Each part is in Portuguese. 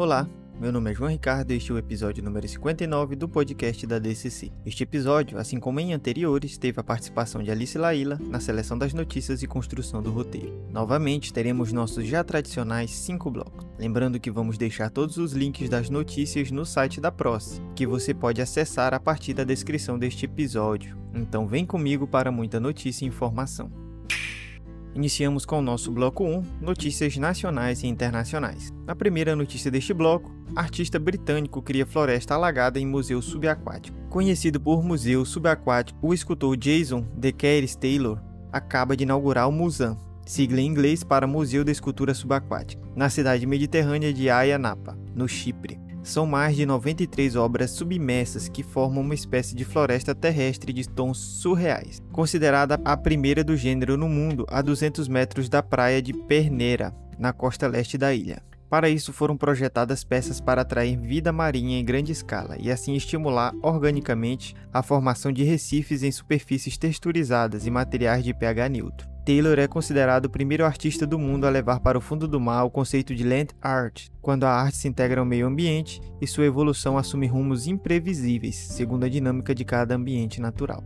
Olá, meu nome é João Ricardo e este é o episódio número 59 do podcast da DCC. Este episódio, assim como em anteriores, teve a participação de Alice Laila na seleção das notícias e construção do roteiro. Novamente, teremos nossos já tradicionais 5 blocos. Lembrando que vamos deixar todos os links das notícias no site da PROS, que você pode acessar a partir da descrição deste episódio. Então vem comigo para muita notícia e informação. Iniciamos com o nosso bloco 1, notícias nacionais e internacionais. Na primeira notícia deste bloco, artista britânico cria floresta alagada em museu subaquático. Conhecido por museu subaquático, o escultor Jason DeCaires Taylor acaba de inaugurar o Musan, sigla em inglês para Museu da Escultura Subaquática, na cidade mediterrânea de Ayia Napa, no Chipre. São mais de 93 obras submersas que formam uma espécie de floresta terrestre de tons surreais, considerada a primeira do gênero no mundo a 200 metros da praia de Pernera, na costa leste da ilha. Para isso foram projetadas peças para atrair vida marinha em grande escala e assim estimular organicamente a formação de recifes em superfícies texturizadas e materiais de pH neutro. Taylor é considerado o primeiro artista do mundo a levar para o fundo do mar o conceito de land art, quando a arte se integra ao meio ambiente e sua evolução assume rumos imprevisíveis, segundo a dinâmica de cada ambiente natural.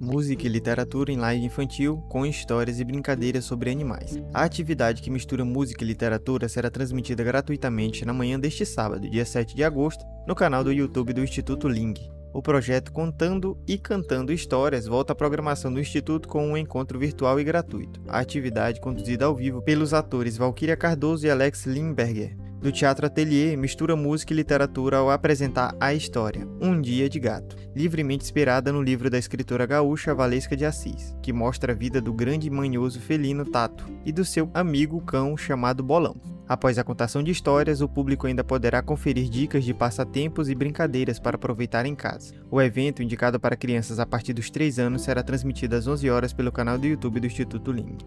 Música e literatura em live infantil com histórias e brincadeiras sobre animais. A atividade que mistura música e literatura será transmitida gratuitamente na manhã deste sábado, dia 7 de agosto, no canal do YouTube do Instituto Ling. O projeto Contando e Cantando Histórias volta à programação do Instituto com um encontro virtual e gratuito. A atividade conduzida ao vivo pelos atores Valquíria Cardoso e Alex Limberger, do Teatro Atelier mistura música e literatura ao apresentar a história, Um Dia de Gato, livremente inspirada no livro da escritora gaúcha Valesca de Assis, que mostra a vida do grande e manhoso felino Tato e do seu amigo cão chamado Bolão. Após a contação de histórias, o público ainda poderá conferir dicas de passatempos e brincadeiras para aproveitar em casa. O evento, indicado para crianças a partir dos 3 anos, será transmitido às 11 horas pelo canal do YouTube do Instituto Ling.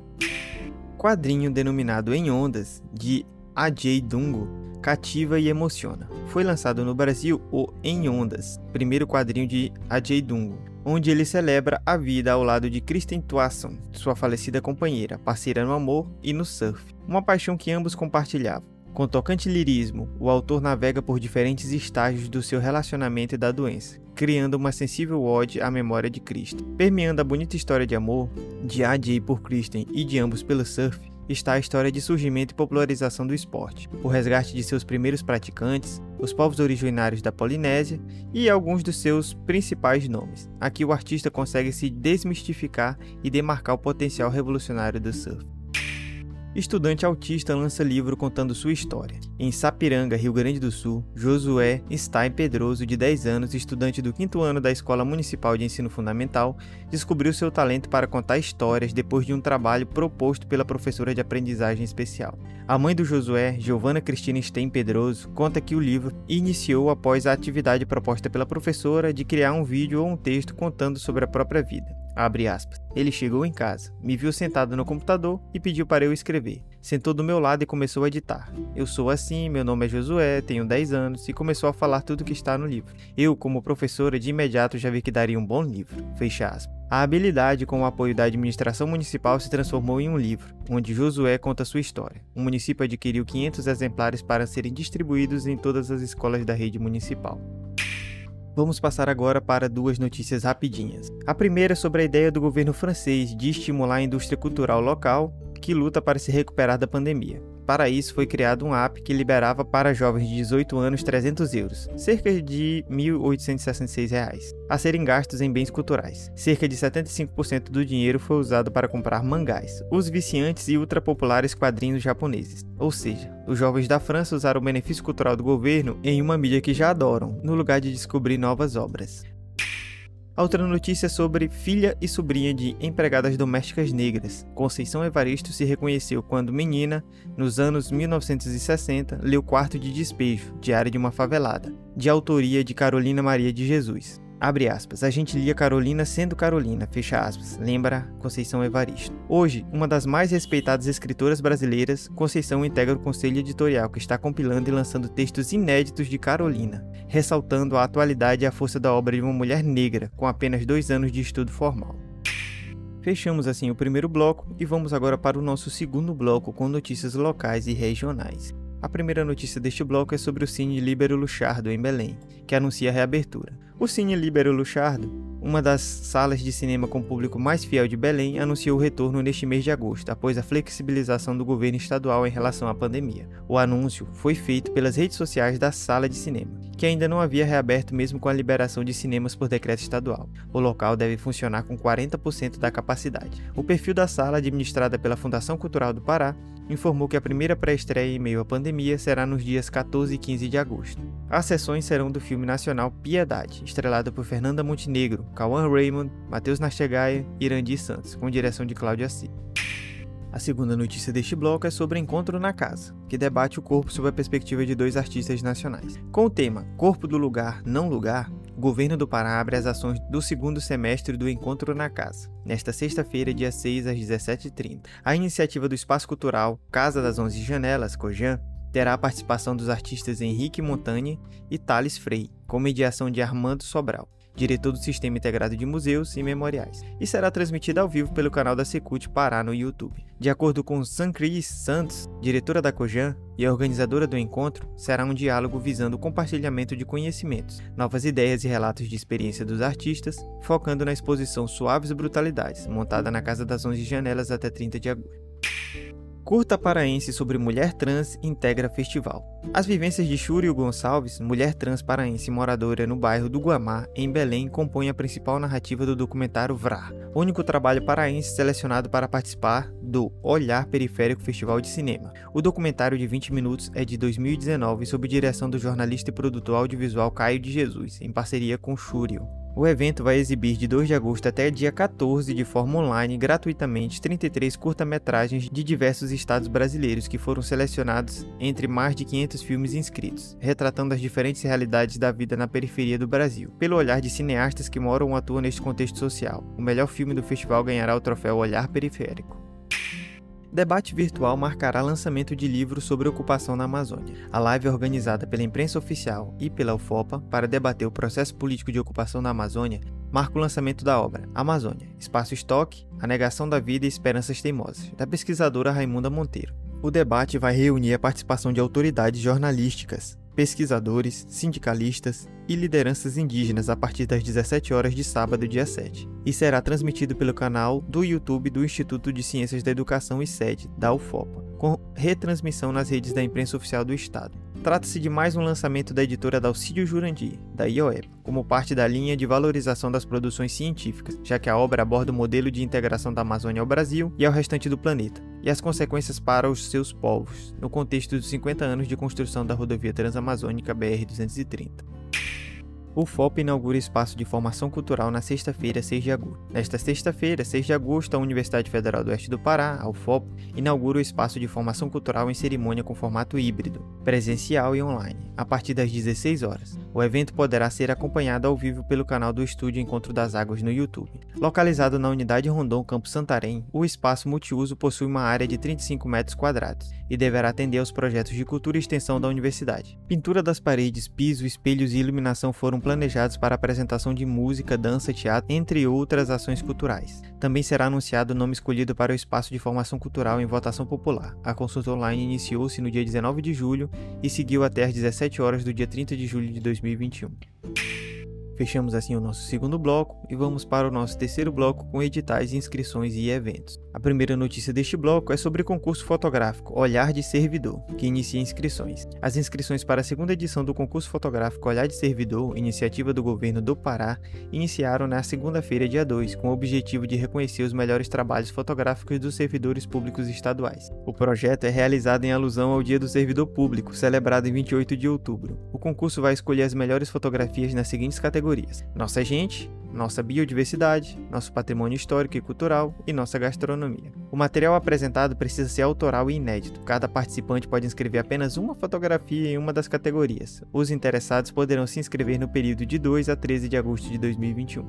Quadrinho denominado Em Ondas, de A.J. Dungo, cativa e emociona. Foi lançado no Brasil o Em Ondas, primeiro quadrinho de A.J. Dungo, onde ele celebra a vida ao lado de Kristen Tuasson, sua falecida companheira, parceira no amor e no surf uma paixão que ambos compartilhavam. Com tocante lirismo, o autor navega por diferentes estágios do seu relacionamento e da doença, criando uma sensível ode à memória de Cristo. Permeando a bonita história de amor de A.J. por Kristen e de ambos pelo surf, está a história de surgimento e popularização do esporte, o resgate de seus primeiros praticantes, os povos originários da Polinésia e alguns dos seus principais nomes. Aqui o artista consegue se desmistificar e demarcar o potencial revolucionário do surf. Estudante autista lança livro contando sua história. Em Sapiranga, Rio Grande do Sul, Josué Stein Pedroso, de 10 anos, estudante do quinto ano da Escola Municipal de Ensino Fundamental, descobriu seu talento para contar histórias depois de um trabalho proposto pela professora de aprendizagem especial. A mãe do Josué, Giovana Cristina Stein Pedroso, conta que o livro iniciou após a atividade proposta pela professora de criar um vídeo ou um texto contando sobre a própria vida. Ele chegou em casa, me viu sentado no computador e pediu para eu escrever. Sentou do meu lado e começou a editar. Eu sou assim, meu nome é Josué, tenho 10 anos e começou a falar tudo que está no livro. Eu, como professora, de imediato já vi que daria um bom livro. Fecha aspas. A habilidade com o apoio da administração municipal se transformou em um livro, onde Josué conta sua história. O município adquiriu 500 exemplares para serem distribuídos em todas as escolas da rede municipal. Vamos passar agora para duas notícias rapidinhas. A primeira é sobre a ideia do governo francês de estimular a indústria cultural local que luta para se recuperar da pandemia. Para isso, foi criado um app que liberava para jovens de 18 anos 300 euros, cerca de 1.866 reais, a serem gastos em bens culturais. Cerca de 75% do dinheiro foi usado para comprar mangás, os viciantes e ultrapopulares quadrinhos japoneses. Ou seja, os jovens da França usaram o benefício cultural do governo em uma mídia que já adoram, no lugar de descobrir novas obras. Outra notícia sobre filha e sobrinha de empregadas domésticas negras. Conceição Evaristo se reconheceu quando menina, nos anos 1960, leu Quarto de Despejo, Diário de uma Favelada, de autoria de Carolina Maria de Jesus. Abre aspas, a gente lia Carolina sendo Carolina, fecha aspas, lembra Conceição Evaristo. Hoje, uma das mais respeitadas escritoras brasileiras, Conceição integra o conselho editorial que está compilando e lançando textos inéditos de Carolina, ressaltando a atualidade e a força da obra de uma mulher negra com apenas dois anos de estudo formal. Fechamos assim o primeiro bloco e vamos agora para o nosso segundo bloco com notícias locais e regionais. A primeira notícia deste bloco é sobre o Cine Libero Luchardo, em Belém, que anuncia a reabertura. O Cine Libero Luchardo, uma das salas de cinema com público mais fiel de Belém, anunciou o retorno neste mês de agosto, após a flexibilização do governo estadual em relação à pandemia. O anúncio foi feito pelas redes sociais da sala de cinema, que ainda não havia reaberto mesmo com a liberação de cinemas por decreto estadual. O local deve funcionar com 40% da capacidade. O perfil da sala, administrada pela Fundação Cultural do Pará, informou que a primeira pré-estreia em meio à pandemia será nos dias 14 e 15 de agosto. As sessões serão do filme nacional Piedade, estrelado por Fernanda Montenegro, Cauã Raymond, Matheus Nastegaia e Irandi Santos, com direção de Cláudia Assi. A segunda notícia deste bloco é sobre Encontro na Casa, que debate o corpo sob a perspectiva de dois artistas nacionais. Com o tema Corpo do Lugar, Não Lugar, o governo do Pará abre as ações do segundo semestre do Encontro na Casa, nesta sexta-feira, dia 6 às 17h30. A iniciativa do Espaço Cultural Casa das Onze Janelas, COJAN, terá a participação dos artistas Henrique Montagne e Thales Frei, com mediação de Armando Sobral diretor do Sistema Integrado de Museus e Memoriais, e será transmitida ao vivo pelo canal da Secult Pará no YouTube. De acordo com Sancris Santos, diretora da Cojan e organizadora do encontro, será um diálogo visando o compartilhamento de conhecimentos, novas ideias e relatos de experiência dos artistas, focando na exposição Suaves Brutalidades, montada na Casa das Onze Janelas até 30 de agosto. Curta paraense sobre mulher trans integra festival. As vivências de Chúrio Gonçalves, mulher trans paraense moradora no bairro do Guamá, em Belém, compõem a principal narrativa do documentário VRAR, único trabalho paraense selecionado para participar do Olhar Periférico Festival de Cinema. O documentário de 20 minutos é de 2019 sob direção do jornalista e produtor audiovisual Caio de Jesus, em parceria com Chúrio. O evento vai exibir de 2 de agosto até dia 14 de forma online gratuitamente 33 curta-metragens de diversos estados brasileiros que foram selecionados entre mais de 500 filmes inscritos, retratando as diferentes realidades da vida na periferia do Brasil, pelo olhar de cineastas que moram ou atuam neste contexto social. O melhor filme do festival ganhará o troféu Olhar Periférico. Debate virtual marcará lançamento de livro sobre ocupação na Amazônia. A live é organizada pela imprensa oficial e pela UFOPA para debater o processo político de ocupação da Amazônia marca o lançamento da obra Amazônia, Espaço Estoque, A Negação da Vida e Esperanças Teimosas, da pesquisadora Raimunda Monteiro. O debate vai reunir a participação de autoridades jornalísticas, pesquisadores, sindicalistas e lideranças indígenas a partir das 17 horas de sábado, dia 7, e será transmitido pelo canal do YouTube do Instituto de Ciências da Educação e Sede, da UFOPA, com retransmissão nas redes da imprensa oficial do Estado. Trata-se de mais um lançamento da editora Dalcídio Jurandir, da IOEP, como parte da linha de valorização das produções científicas, já que a obra aborda o modelo de integração da Amazônia ao Brasil e ao restante do planeta, e as consequências para os seus povos, no contexto dos 50 anos de construção da rodovia transamazônica BR-230 o FOP inaugura espaço de formação cultural na sexta-feira, 6 de agosto. Nesta sexta-feira, 6 de agosto, a Universidade Federal do Oeste do Pará, a UFOP, inaugura o espaço de formação cultural em cerimônia com formato híbrido, presencial e online, a partir das 16 horas. O evento poderá ser acompanhado ao vivo pelo canal do Estúdio Encontro das Águas no YouTube. Localizado na unidade Rondon Campo Santarém, o espaço multiuso possui uma área de 35 metros quadrados e deverá atender aos projetos de cultura e extensão da universidade. Pintura das paredes, piso, espelhos e iluminação foram planejados para apresentação de música, dança, teatro, entre outras ações culturais. Também será anunciado o nome escolhido para o espaço de formação cultural em votação popular. A consulta online iniciou-se no dia 19 de julho e seguiu até às 17 horas do dia 30 de julho de 2021. Fechamos assim o nosso segundo bloco e vamos para o nosso terceiro bloco com editais, inscrições e eventos. A primeira notícia deste bloco é sobre o concurso fotográfico Olhar de Servidor, que inicia inscrições. As inscrições para a segunda edição do concurso fotográfico Olhar de Servidor, iniciativa do governo do Pará, iniciaram na segunda-feira, dia 2, com o objetivo de reconhecer os melhores trabalhos fotográficos dos servidores públicos estaduais. O projeto é realizado em alusão ao Dia do Servidor Público, celebrado em 28 de outubro. O concurso vai escolher as melhores fotografias nas seguintes categorias nossa gente, nossa biodiversidade, nosso patrimônio histórico e cultural e nossa gastronomia. O material apresentado precisa ser autoral e inédito. Cada participante pode inscrever apenas uma fotografia em uma das categorias. Os interessados poderão se inscrever no período de 2 a 13 de agosto de 2021.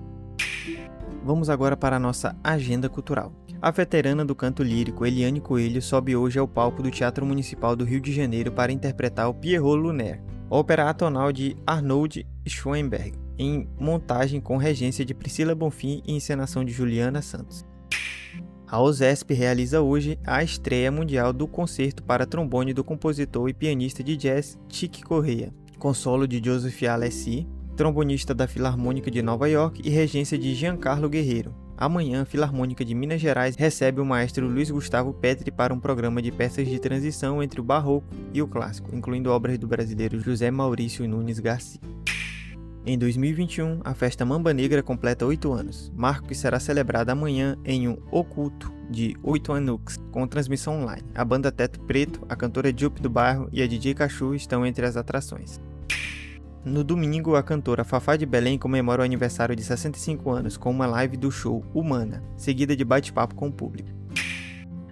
Vamos agora para a nossa agenda cultural. A veterana do canto lírico Eliane Coelho sobe hoje ao palco do Teatro Municipal do Rio de Janeiro para interpretar o Pierrot Lunaire, ópera atonal de Arnold Schoenberg em montagem com regência de Priscila Bonfim e encenação de Juliana Santos. A OSESP realiza hoje a estreia mundial do concerto para trombone do compositor e pianista de jazz Chick Corea, com solo de Joseph Alessi, trombonista da Filarmônica de Nova York e regência de Giancarlo Guerreiro. Amanhã, a Filarmônica de Minas Gerais recebe o maestro Luiz Gustavo Petri para um programa de peças de transição entre o barroco e o clássico, incluindo obras do brasileiro José Maurício Nunes Garcia. Em 2021, a festa Mamba Negra completa 8 anos, marco que será celebrada amanhã em um oculto de 8 anos, com transmissão online. A banda Teto Preto, a cantora Jupe do Bairro e a DJ Cachu estão entre as atrações. No domingo, a cantora Fafá de Belém comemora o aniversário de 65 anos com uma live do show Humana, seguida de bate-papo com o público.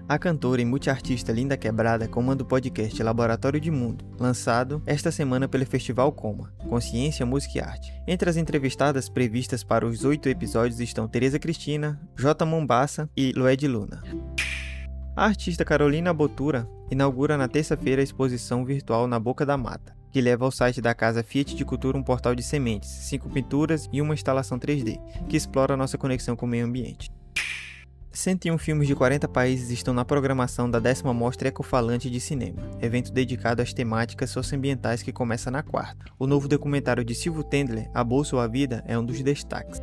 A cantora e multiartista Linda Quebrada comanda o podcast Laboratório de Mundo, lançado esta semana pelo Festival Coma, Consciência, Música e Arte. Entre as entrevistadas previstas para os oito episódios estão Tereza Cristina, J. Mombassa e Lued Luna. A artista Carolina Botura inaugura na terça-feira a exposição virtual Na Boca da Mata, que leva ao site da Casa Fiat de Cultura um portal de sementes, cinco pinturas e uma instalação 3D, que explora nossa conexão com o meio ambiente. 101 filmes de 40 países estão na programação da décima Mostra Ecofalante de Cinema, evento dedicado às temáticas socioambientais que começa na quarta. O novo documentário de Silvio Tendler, A Bolsa ou a Vida, é um dos destaques.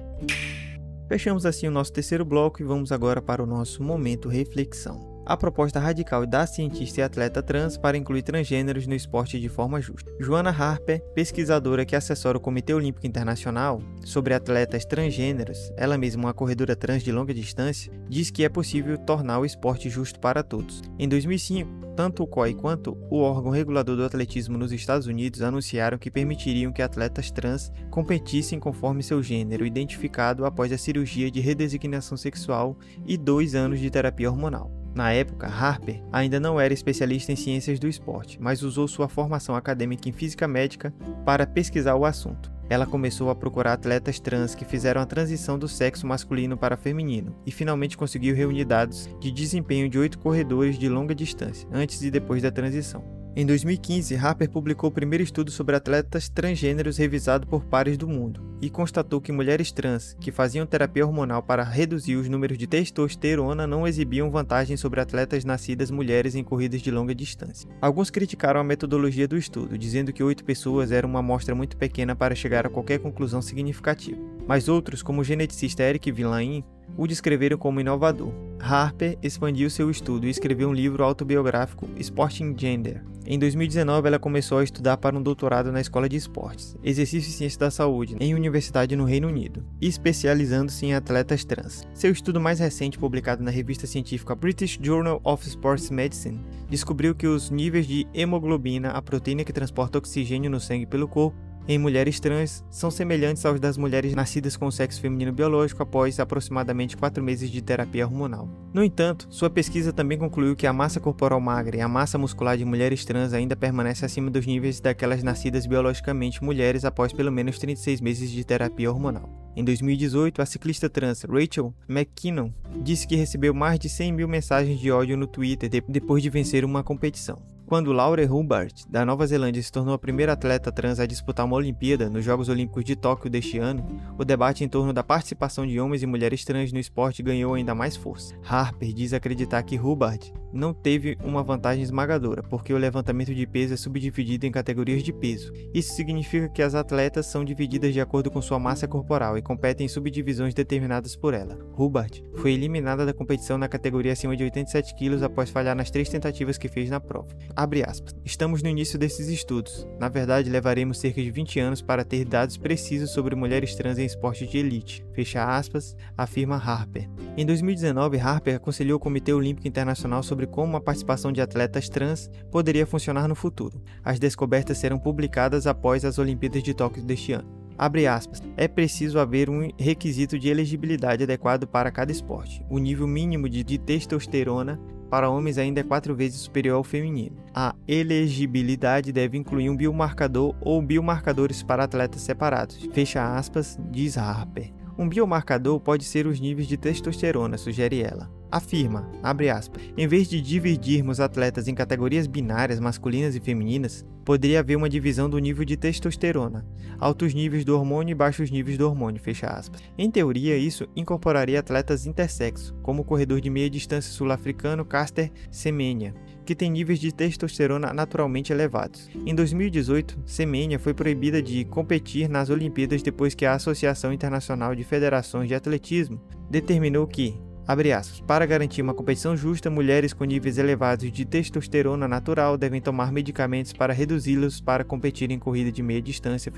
Fechamos assim o nosso terceiro bloco e vamos agora para o nosso momento reflexão a proposta radical da cientista e atleta trans para incluir transgêneros no esporte de forma justa. Joana Harper, pesquisadora que assessora o Comitê Olímpico Internacional sobre atletas transgêneros, ela mesma uma corredora trans de longa distância, diz que é possível tornar o esporte justo para todos. Em 2005, tanto o COI quanto o órgão regulador do atletismo nos Estados Unidos anunciaram que permitiriam que atletas trans competissem conforme seu gênero identificado após a cirurgia de redesignação sexual e dois anos de terapia hormonal. Na época, Harper ainda não era especialista em ciências do esporte, mas usou sua formação acadêmica em física médica para pesquisar o assunto. Ela começou a procurar atletas trans que fizeram a transição do sexo masculino para feminino e finalmente conseguiu reunir dados de desempenho de oito corredores de longa distância, antes e depois da transição. Em 2015, Harper publicou o primeiro estudo sobre atletas transgêneros revisado por pares do mundo e constatou que mulheres trans que faziam terapia hormonal para reduzir os números de testosterona não exibiam vantagens sobre atletas nascidas mulheres em corridas de longa distância. Alguns criticaram a metodologia do estudo, dizendo que oito pessoas era uma amostra muito pequena para chegar a qualquer conclusão significativa. Mas outros, como o geneticista Eric Villain, o descreveram como inovador. Harper expandiu seu estudo e escreveu um livro autobiográfico, Sporting Gender. Em 2019, ela começou a estudar para um doutorado na Escola de Esportes, Exercício e Ciência da Saúde, em universidade no Reino Unido, especializando-se em atletas trans. Seu estudo mais recente, publicado na revista científica British Journal of Sports Medicine, descobriu que os níveis de hemoglobina, a proteína que transporta oxigênio no sangue pelo corpo, em mulheres trans são semelhantes aos das mulheres nascidas com sexo feminino biológico após aproximadamente 4 meses de terapia hormonal. No entanto, sua pesquisa também concluiu que a massa corporal magra e a massa muscular de mulheres trans ainda permanece acima dos níveis daquelas nascidas biologicamente mulheres após pelo menos 36 meses de terapia hormonal. Em 2018, a ciclista trans Rachel McKinnon disse que recebeu mais de 100 mil mensagens de ódio no Twitter depois de vencer uma competição. Quando Laure Hubbard, da Nova Zelândia, se tornou a primeira atleta trans a disputar uma Olimpíada nos Jogos Olímpicos de Tóquio deste ano, o debate em torno da participação de homens e mulheres trans no esporte ganhou ainda mais força. Harper diz acreditar que Hubbard não teve uma vantagem esmagadora, porque o levantamento de peso é subdividido em categorias de peso. Isso significa que as atletas são divididas de acordo com sua massa corporal e competem em subdivisões determinadas por ela. Hubbard foi eliminada da competição na categoria acima de 87 kg após falhar nas três tentativas que fez na prova. Aspas. Estamos no início desses estudos. Na verdade, levaremos cerca de 20 anos para ter dados precisos sobre mulheres trans em esporte de elite. Fecha aspas, afirma Harper. Em 2019, Harper aconselhou o Comitê Olímpico Internacional sobre como a participação de atletas trans poderia funcionar no futuro. As descobertas serão publicadas após as Olimpíadas de Tóquio deste ano. Aspas. É preciso haver um requisito de elegibilidade adequado para cada esporte. O nível mínimo de, de testosterona para homens ainda é quatro vezes superior ao feminino. A elegibilidade deve incluir um biomarcador ou biomarcadores para atletas separados. Fecha aspas, diz Harper. Um biomarcador pode ser os níveis de testosterona, sugere ela. Afirma, abre aspas, em vez de dividirmos atletas em categorias binárias masculinas e femininas, poderia haver uma divisão do nível de testosterona, altos níveis do hormônio e baixos níveis do hormônio, fecha aspas. Em teoria, isso incorporaria atletas intersexo, como o corredor de meia distância sul-africano Caster Semenya, que tem níveis de testosterona naturalmente elevados. Em 2018, Semenya foi proibida de competir nas Olimpíadas depois que a Associação Internacional de Federações de Atletismo determinou que, Aspas, para garantir uma competição justa, mulheres com níveis elevados de testosterona natural devem tomar medicamentos para reduzi-los para competir em corrida de meia distância.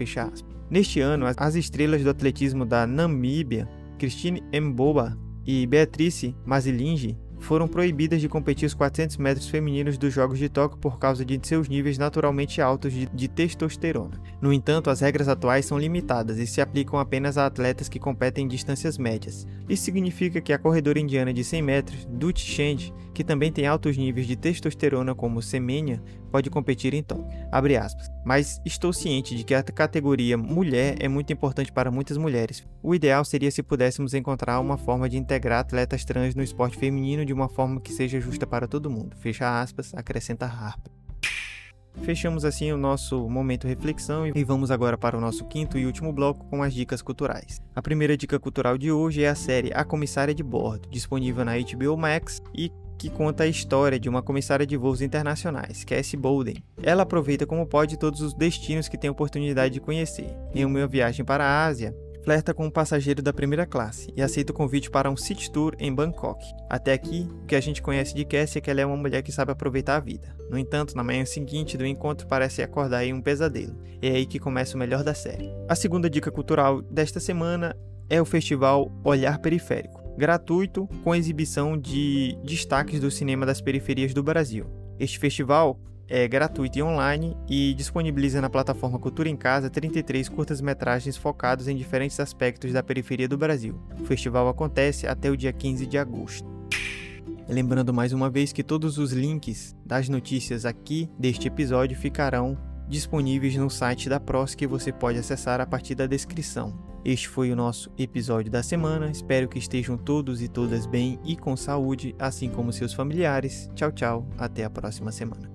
Neste ano, as estrelas do atletismo da Namíbia, Christine Mboba e Beatrice Masilingi, foram proibidas de competir os 400 metros femininos dos Jogos de Tóquio por causa de seus níveis naturalmente altos de, de, testosterona. No entanto, as regras atuais são limitadas e se aplicam apenas a atletas que competem em distâncias médias. Isso significa que a corredora indiana de 100 metros, Dutch Chand, que também tem altos níveis de testosterona como Semenya, pode competir em Tóquio. Mas estou ciente de que a categoria mulher é muito importante para muitas mulheres. O ideal seria se pudéssemos encontrar uma forma de integrar atletas trans no esporte feminino de uma forma que seja justa para todo mundo. Fecha aspas, acrescenta Harper. Fechamos assim o nosso momento reflexão e vamos agora para o nosso quinto e último bloco com as dicas culturais. A primeira dica cultural de hoje é a série A Comissária de Bordo, disponível na HBO Max e que conta a história de uma comissária de voos internacionais, Cassie Bolden. Ela aproveita como pode todos os destinos que tem oportunidade de conhecer. Em uma viagem para a Ásia, flerta com um passageiro da primeira classe e aceita o convite para um city tour em Bangkok. Até aqui, o que a gente conhece de Cassie é que ela é uma mulher que sabe aproveitar a vida. No entanto, na manhã seguinte do encontro parece acordar em um pesadelo. É aí que começa o melhor da série. A segunda dica cultural desta semana é o festival Olhar Periférico, gratuito com exibição de destaques do cinema das periferias do Brasil. Este festival é gratuito e online e disponibiliza na plataforma Cultura em Casa 33 curtas-metragens focados em diferentes aspectos da periferia do Brasil. O festival acontece até o dia 15 de agosto. Lembrando mais uma vez que todos os links das notícias aqui deste episódio ficarão disponíveis no site da PROS que você pode acessar a partir da descrição. Este foi o nosso episódio da semana. Espero que estejam todos e todas bem e com saúde, assim como seus familiares. Tchau, tchau. Até a próxima semana.